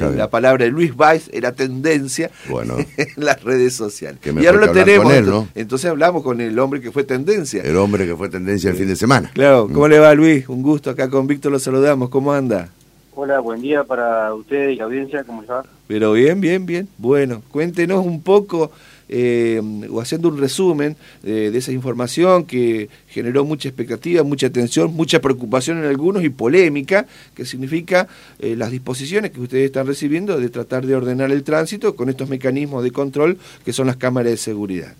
Eh, la palabra de Luis Weiss era tendencia bueno. en las redes sociales. y ahora lo tenemos. Entonces hablamos con el hombre que fue tendencia. El hombre que fue tendencia el fin de semana. Claro, ¿cómo mm. le va Luis? Un gusto, acá con Víctor lo saludamos. ¿Cómo anda? Hola, buen día para usted y la audiencia, ¿cómo está? Pero bien, bien, bien. Bueno, cuéntenos un poco eh, o haciendo un resumen eh, de esa información que generó mucha expectativa, mucha atención, mucha preocupación en algunos y polémica, que significa eh, las disposiciones que ustedes están recibiendo de tratar de ordenar el tránsito con estos mecanismos de control que son las cámaras de seguridad.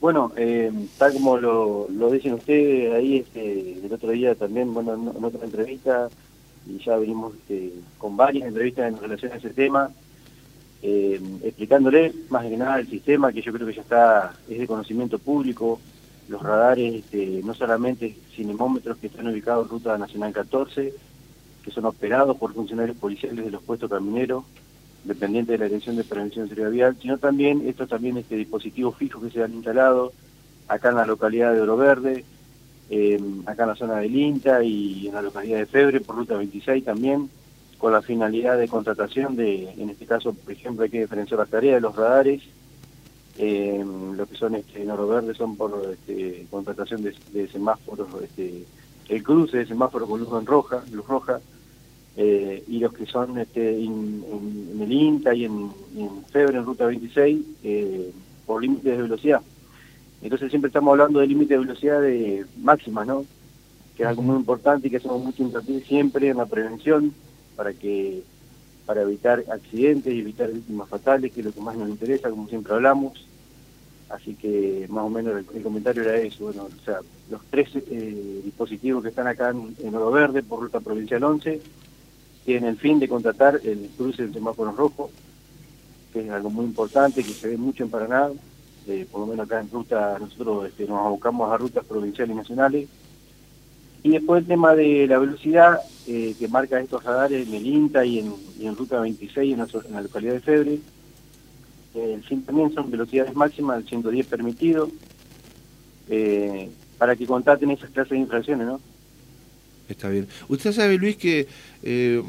Bueno, tal como lo, lo dicen ustedes ahí este, el otro día también, bueno, en, otra entrevista, y ya venimos este, con varias entrevistas en relación a ese tema, eh, explicándole más que nada el sistema que yo creo que ya está, es de conocimiento público, los radares, este, no solamente cinemómetros que están ubicados en Ruta Nacional 14, que son operados por funcionarios policiales de los puestos camineros, dependientes de la Dirección de Prevención de Seguridad Vial, sino también estos también este dispositivos fijos que se han instalado acá en la localidad de Oro Verde, eh, acá en la zona del INTA y en la localidad de Febre por Ruta 26 también, con la finalidad de contratación de, en este caso, por ejemplo, hay que diferenciar las tareas de los radares, eh, lo que son este, en oro verde son por este, contratación de, semáforos, este, el cruce de semáforos con luz en roja, luz roja, eh, y los que son este, en, el INTA y en, en Febre, en Ruta 26, eh, por límites de velocidad. Entonces siempre estamos hablando de límite de velocidad de máxima, ¿no? Que es algo muy importante y que hacemos mucho hincapié siempre en la prevención, para que para evitar accidentes y evitar víctimas fatales, que es lo que más nos interesa, como siempre hablamos. Así que más o menos el, comentario era eso. Bueno, o sea, los tres eh, dispositivos que están acá en, Oro Verde por ruta provincial 11 tienen el fin de contratar el cruce del semáforo rojo, que es algo muy importante, que se ve mucho en Paraná. Eh, por lo menos acá en ruta nosotros este, nos abocamos a rutas provinciales y nacionales y después el tema de la velocidad eh, que marca estos radares en el INTA y en, Ruta 26 en la, localidad de Febre. Eh, también son velocidades máximas, el 110 permitido, eh, para que contraten esas clases de infracciones, ¿no? Está bien. Usted sabe, Luis, que eh,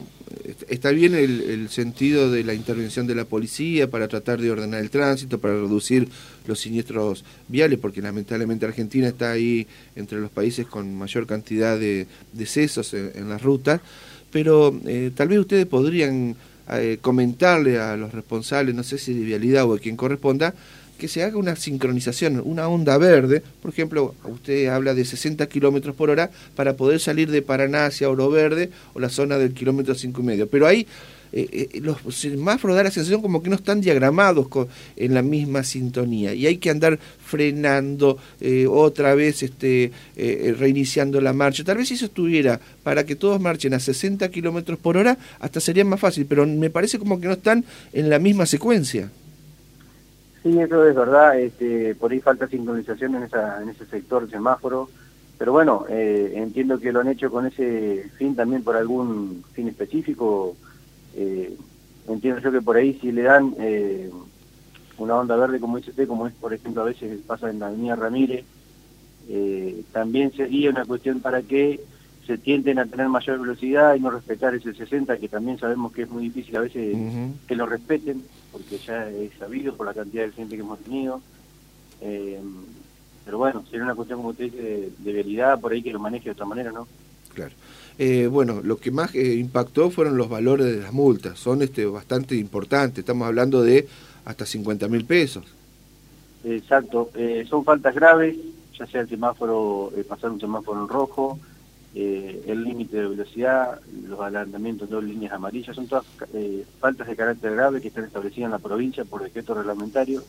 está bien el, sentido de la intervención de la policía para tratar de ordenar el tránsito, para reducir los siniestros viales, porque lamentablemente Argentina está ahí entre los países con mayor cantidad de decesos en, las rutas, pero eh, tal vez ustedes podrían eh, comentarle a los responsables, no sé si de vialidad o a quien corresponda, que se haga una sincronización, una onda verde, por ejemplo, usted habla de 60 kilómetros por hora para poder salir de Paraná hacia Oro Verde o la zona del kilómetro cinco y medio. Pero ahí eh, eh, los semáforos da la sensación como que no están diagramados en la misma sintonía. Y hay que andar frenando eh, otra vez este reiniciando la marcha. Tal vez si eso estuviera para que todos marchen a 60 kilómetros por hora hasta sería más fácil pero me parece como que no están en la misma secuencia Sí, eso es verdad, este, por ahí falta sincronización en, esa, en ese sector semáforo, pero bueno, eh, entiendo que lo han hecho con ese fin también por algún fin específico. Eh, entiendo yo que por ahí si le dan eh, una onda verde como dice usted, como es por ejemplo a veces pasa en la avenida Ramírez, también sería una cuestión para que se tienden a tener mayor velocidad y no respetar ese 60, que también sabemos que es muy difícil a veces que lo respeten, porque ya es sabido por la cantidad de gente que hemos tenido. Eh, pero bueno, sería una cuestión, como usted dice, de, realidad por ahí que lo maneje de otra manera, ¿no? Claro. Eh, bueno, lo que más eh, impactó fueron los valores de las multas, son este bastante importantes, estamos hablando de hasta 50 mil pesos. Exacto, son faltas graves, ya sea el semáforo, pasar un semáforo en rojo, eh, el límite de velocidad, los adelantamientos de dos líneas amarillas, son todas eh, faltas de carácter grave que están establecidas en la provincia por decreto reglamentario.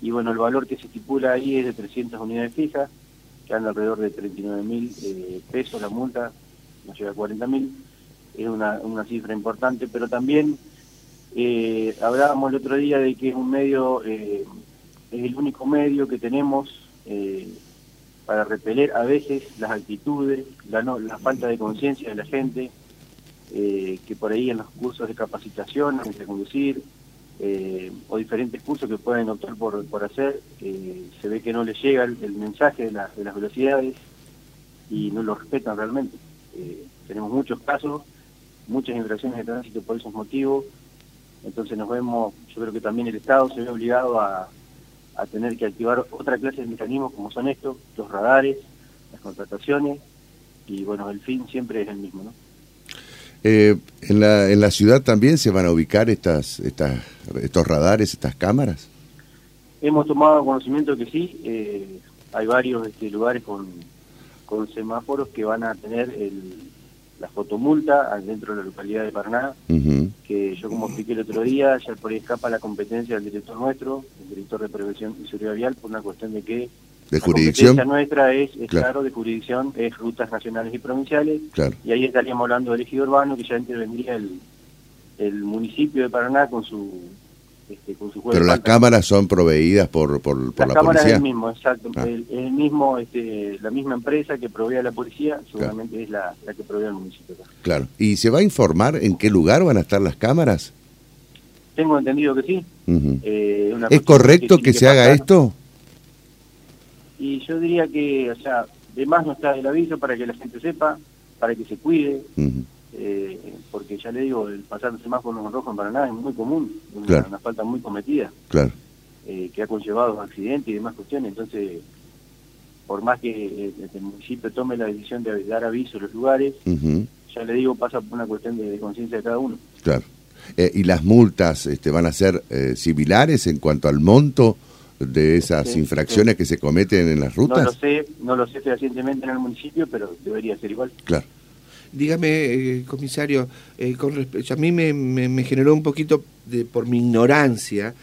Y bueno, el valor que se estipula ahí es de 300 unidades fijas, que anda alrededor de 39 mil eh, pesos la multa, no llega a 40 mil, es una, una cifra importante, pero también hablábamos el otro día de que es un medio, es el único medio que tenemos para repeler a veces las actitudes, la, la falta de conciencia de la gente, eh, que por ahí en los cursos de capacitación, de conducir, eh, o diferentes cursos que pueden optar por, por hacer, eh, se ve que no les llega el, mensaje de, las velocidades y no lo respetan realmente. tenemos muchos casos muchas infracciones de tránsito por esos motivos. Entonces nos vemos, yo creo que también el Estado se ve obligado a, a tener que activar otra clase de mecanismos como son estos, los radares, las contrataciones, y bueno, el fin siempre es el mismo, ¿no? Eh, en, la, en la ciudad también se van a ubicar estas, estas, estos radares, estas cámaras. Hemos tomado conocimiento que sí, eh, hay varios este, lugares con, con semáforos que van a tener el, la fotomulta dentro de la localidad de Paraná, que yo como expliqué el otro día, ya por ahí escapa la competencia del director nuestro, el director de prevención y seguridad vial, por una cuestión de que de jurisdicción. La nuestra es, claro. de jurisdicción, es rutas nacionales y provinciales. Y ahí estaríamos hablando del ejido urbano, que ya intervendría el, el municipio de Paraná con su este, con su Pero las cámaras son proveídas por, por, por las la cámaras policía. es el mismo, exacto. Ah. El, el, mismo, este, la misma empresa que provee a la policía, seguramente es la, la, que provee al municipio. Claro. ¿Y se va a informar en qué lugar van a estar las cámaras? Tengo entendido que sí. Uh -huh. eh, ¿Es correcto que, que, se haga esto? Y yo diría que, o sea, de más no está el aviso para que la gente sepa, para que se cuide, uh -huh. Eh, porque ya le digo, el pasar el semáforo en rojo en Paraná es muy común, claro. una, una, falta muy cometida, claro. eh, que ha conllevado accidentes y demás cuestiones. Entonces, por más que el municipio tome la decisión de dar aviso a los lugares, uh -huh. ya le digo, pasa por una cuestión de, de conciencia de cada uno. Claro. Eh, ¿Y las multas este, van a ser eh, similares en cuanto al monto? de esas sí, infracciones sí. que se cometen en las rutas? No lo sé, no lo sé fehacientemente en el municipio, pero debería ser igual. Claro. Dígame, eh, comisario, eh, con respecto, a mí me, me, me, generó un poquito, de, por mi ignorancia,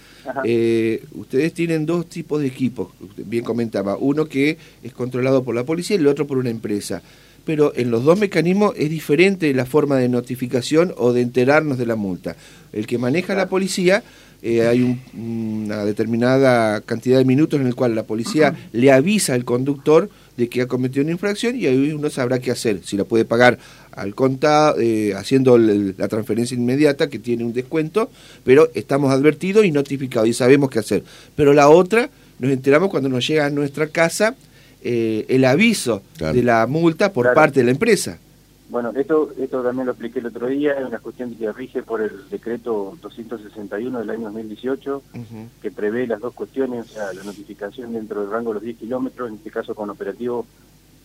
eh, ustedes tienen dos tipos de equipos, bien comentaba, uno que es controlado por la policía y el otro por una empresa. Pero en los dos mecanismos es diferente la forma de notificación o de enterarnos de la multa. El que maneja la policía eh, hay un, una determinada cantidad de minutos en el cual la policía uh -huh. le avisa al conductor de que ha cometido una infracción y ahí uno sabrá qué hacer, si la puede pagar al contado, eh, haciendo el, la transferencia inmediata que tiene un descuento, pero estamos advertidos y notificados y sabemos qué hacer. Pero la otra, nos enteramos cuando nos llega a nuestra casa eh, el aviso claro. de la multa por claro. parte de la empresa. Bueno, esto, esto también lo expliqué el otro día, es una cuestión que rige por el decreto 261 del año 2018, uh -huh. que prevé las dos cuestiones, o sea, la notificación dentro del rango de los 10 kilómetros, en este caso con operativo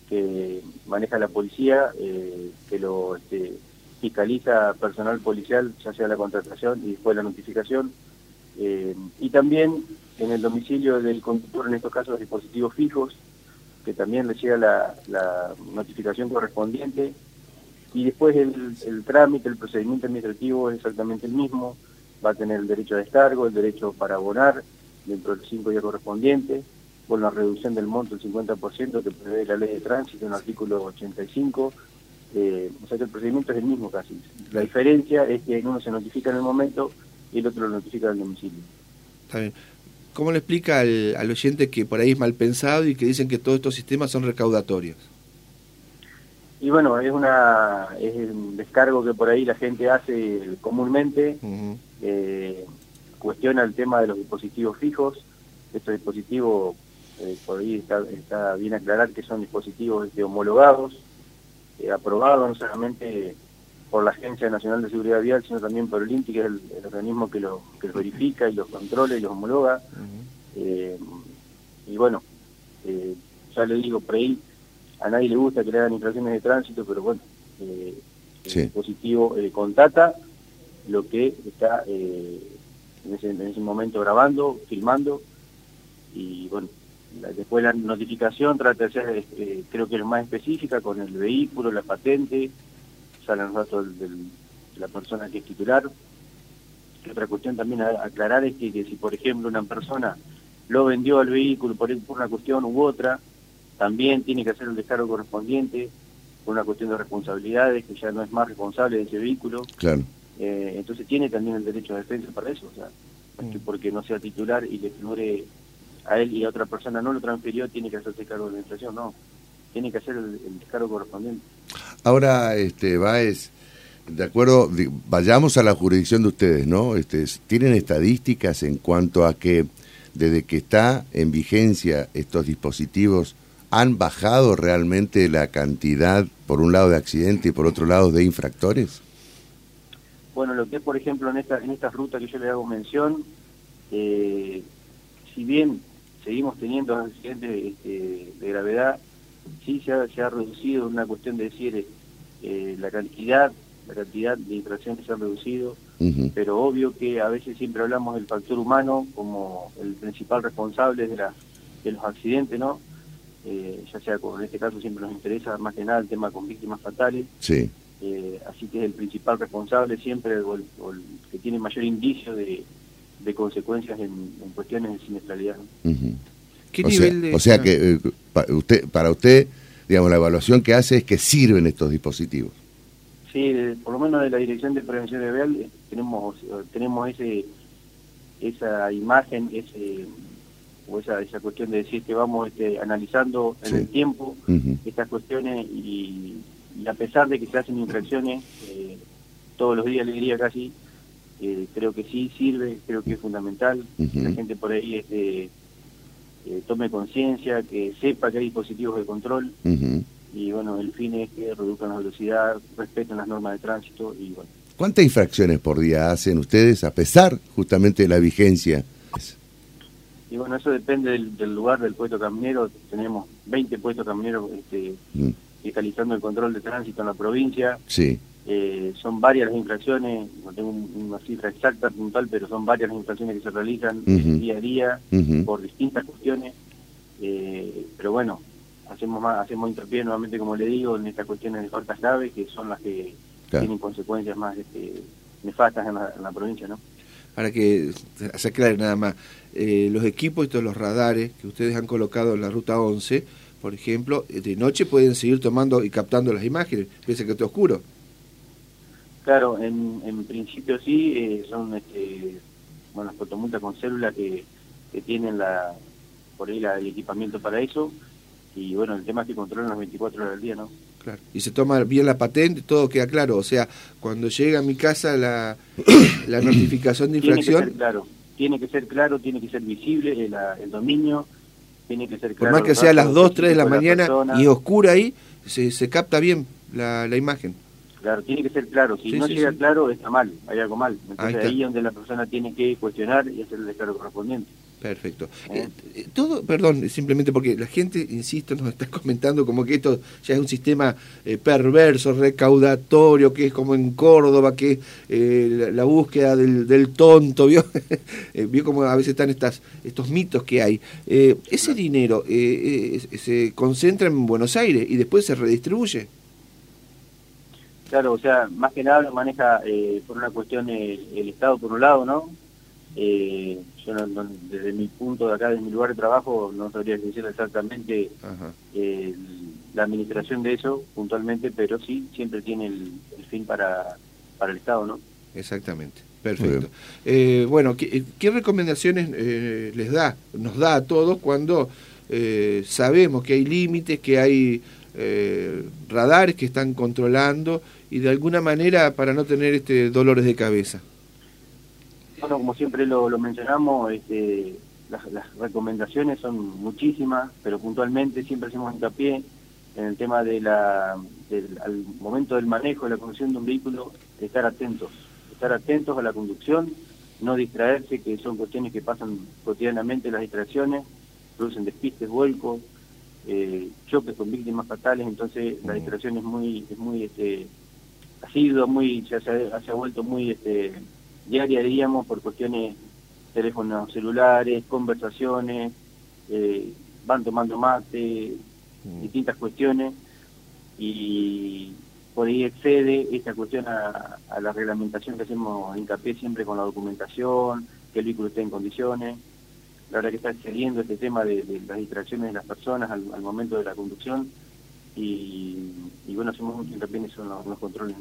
que maneja la policía, eh, que lo este, fiscaliza personal policial, ya sea la contratación y después la notificación, eh, y también en el domicilio del conductor, en estos casos dispositivos fijos, que también le llega la, la notificación correspondiente y después el, el, trámite, el procedimiento administrativo es exactamente el mismo, va a tener el derecho a descargo, el derecho para abonar dentro de los cinco días correspondientes, con la reducción del monto del 50% que prevé la ley de tránsito en el artículo 85, eh, o sea que el procedimiento es el mismo casi. La diferencia es que uno se notifica en el momento y el otro lo notifica en el domicilio. Está bien. ¿Cómo le explica al, al oyente que por ahí es mal pensado y que dicen que todos estos sistemas son recaudatorios? Y bueno, es una es un descargo que por ahí la gente hace comúnmente, uh -huh. eh, cuestiona el tema de los dispositivos fijos, estos dispositivos, eh, por ahí está, está, bien aclarar que son dispositivos este, homologados, eh, aprobados no solamente por la Agencia Nacional de Seguridad Vial, sino también por el INTI, que es el, el organismo que, lo, que los verifica y los controla y los homologa. Uh -huh. y bueno, ya le digo, por ahí a nadie le gusta que le hagan infracciones de tránsito, pero bueno, eh, sí. el dispositivo eh, contata lo que está eh, en, ese, en, ese, momento grabando, filmando, y bueno, la, después la notificación trata de ser, este, creo que es más específica, con el vehículo, la patente, salen los datos de la persona que es titular. Y otra cuestión también a, aclarar es que, que, si, por ejemplo, una persona lo vendió al vehículo por, por una cuestión u otra, también tiene que hacer el descargo correspondiente por una cuestión de responsabilidades, que ya no es más responsable de ese vehículo. Claro. Eh, entonces tiene también el derecho de defensa para eso, o sea, mm. porque no sea titular y le figure a él y a otra persona no lo transfirió, tiene que hacerse cargo de la inflación, no, tiene que hacer el, el descargo correspondiente. Ahora, este, Baez, de acuerdo, vayamos a la jurisdicción de ustedes, ¿no? Este, ¿Tienen estadísticas en cuanto a que desde que está en vigencia estos dispositivos, ¿Han bajado realmente la cantidad, por un lado, de accidentes y por otro lado, de infractores? Bueno, lo que es, por ejemplo, en esta, en esta ruta que yo le hago mención, eh, si bien seguimos teniendo accidentes este, de gravedad, sí se ha, se ha reducido una cuestión de decir eh, la cantidad la cantidad de infracciones se ha reducido, pero obvio que a veces siempre hablamos del factor humano como el principal responsable de, la, de los accidentes, ¿no? Eh, ya sea con, en este caso siempre nos interesa más que nada el tema con víctimas fatales. Sí. Eh, así que es el principal responsable siempre o el, que tiene mayor indicio de, consecuencias en, cuestiones de siniestralidad. ¿Qué o nivel sea, O sea que eh, usted, para usted, digamos, la evaluación que hace es que sirven estos dispositivos. Sí, por lo menos de la Dirección de Prevención de Vial tenemos tenemos ese esa imagen, ese o esa, esa cuestión de decir que vamos este, analizando en el tiempo estas cuestiones y, a pesar de que se hacen infracciones eh, todos los días, le diría casi, eh, creo que sí sirve, creo que es fundamental que la gente por ahí este, eh, tome conciencia, que sepa que hay dispositivos de control y bueno, el fin es que reduzcan la velocidad, respeten las normas de tránsito y bueno. ¿Cuántas infracciones por día hacen ustedes a pesar justamente de la vigencia? Y bueno, eso depende del, lugar del puesto caminero. Tenemos 20 puestos camineros este, mm. fiscalizando el control de tránsito en la provincia. Sí. Eh, son varias las infracciones, no tengo una cifra exacta, puntual, pero son varias las infracciones que se realizan día a día por distintas cuestiones. Eh, pero bueno, hacemos más, hacemos hincapié nuevamente, como le digo, en estas cuestiones de faltas graves, que son las que tienen consecuencias más este, nefastas en la, en la provincia, ¿no? para que se aclare nada más, eh, los equipos, estos los radares que ustedes han colocado en la ruta 11, por ejemplo, eh, de noche pueden seguir tomando y captando las imágenes, pese a que está oscuro. Claro, en, en principio sí, eh, son este, bueno, las fotomultas con célula que, que tienen la por ahí el equipamiento para eso, y bueno, el tema es que controlan las 24 horas del día, ¿no? Claro. Y se toma bien la patente, todo queda claro. O sea, cuando llega a mi casa la, la notificación de infracción. Claro, tiene que ser claro, tiene que ser visible el, el dominio, tiene que ser claro. Por más que sea a las 2, 3 de la mañana y oscura ahí, se, se capta bien la, la imagen. Claro, tiene que ser claro. Si no llega claro, está mal, hay algo mal. Entonces ahí, ahí es donde la persona tiene que cuestionar y hacer el declaro correspondiente. Perfecto. Eh, eh, todo, perdón, simplemente porque la gente, insisto, nos está comentando como que esto ya es un sistema eh, perverso, recaudatorio, que es como en Córdoba, que la, la, búsqueda del, del tonto, ¿vio? vio como a veces están estas, estos mitos que hay. ese dinero se concentra en Buenos Aires y después se redistribuye. Claro, o sea, más que nada lo maneja por una cuestión el Estado por un lado, ¿no? Eh, yo desde mi punto de acá, desde mi lugar de trabajo, no sabría decir exactamente eh, la administración de eso puntualmente, pero sí siempre tiene el, fin para, para el Estado, ¿no? Exactamente. Perfecto. Eh, bueno, ¿qué, recomendaciones eh, les da, nos da a todos cuando sabemos que hay límites, que hay radares que están controlando y de alguna manera para no tener este dolores de cabeza? Bueno, como siempre lo, mencionamos, este, las, recomendaciones son muchísimas, pero puntualmente siempre hacemos hincapié en el tema de la, del al momento del manejo, de la conducción de un vehículo, estar atentos, estar atentos a la conducción, no distraerse, que son cuestiones que pasan cotidianamente las distracciones, producen despistes, vuelcos, eh, choques con víctimas fatales, entonces la distracción es muy, es muy este, ha muy, se ha, se ha vuelto muy este, diaria, diríamos, por cuestiones teléfonos celulares, conversaciones, eh, van tomando mate, mm. distintas cuestiones, y por ahí excede esta cuestión a, la reglamentación que hacemos hincapié siempre con la documentación, que el vehículo esté en condiciones. La verdad que está excediendo este tema de, las distracciones de las personas al, momento de la conducción y, bueno, hacemos mucho hincapié en eso los, controles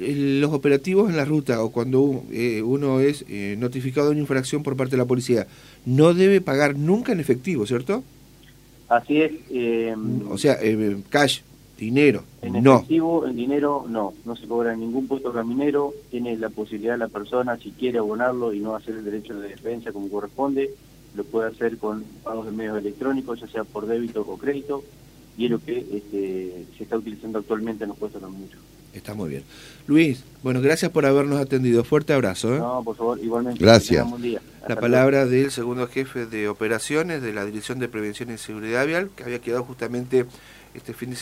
los operativos en la ruta o cuando eh, uno es eh, notificado de una infracción por parte de la policía, no debe pagar nunca en efectivo, ¿cierto? Así es. Em, o sea, eh, cash, dinero, en no. efectivo, en dinero, no. No se cobra en ningún puesto caminero. Tiene la posibilidad la persona, si quiere abonarlo y no hacer el derecho de defensa como corresponde, lo puede hacer con pagos de medios electrónicos, ya sea por débito o crédito, y es lo que este, se está utilizando actualmente en los puestos camineros. Está muy bien. Luis, bueno, gracias por habernos atendido. Fuerte abrazo. ¿eh? No, por favor, igualmente. Gracias. La palabra del segundo jefe de operaciones de la Dirección de Prevención y Seguridad Vial, que había quedado justamente este fin de semana.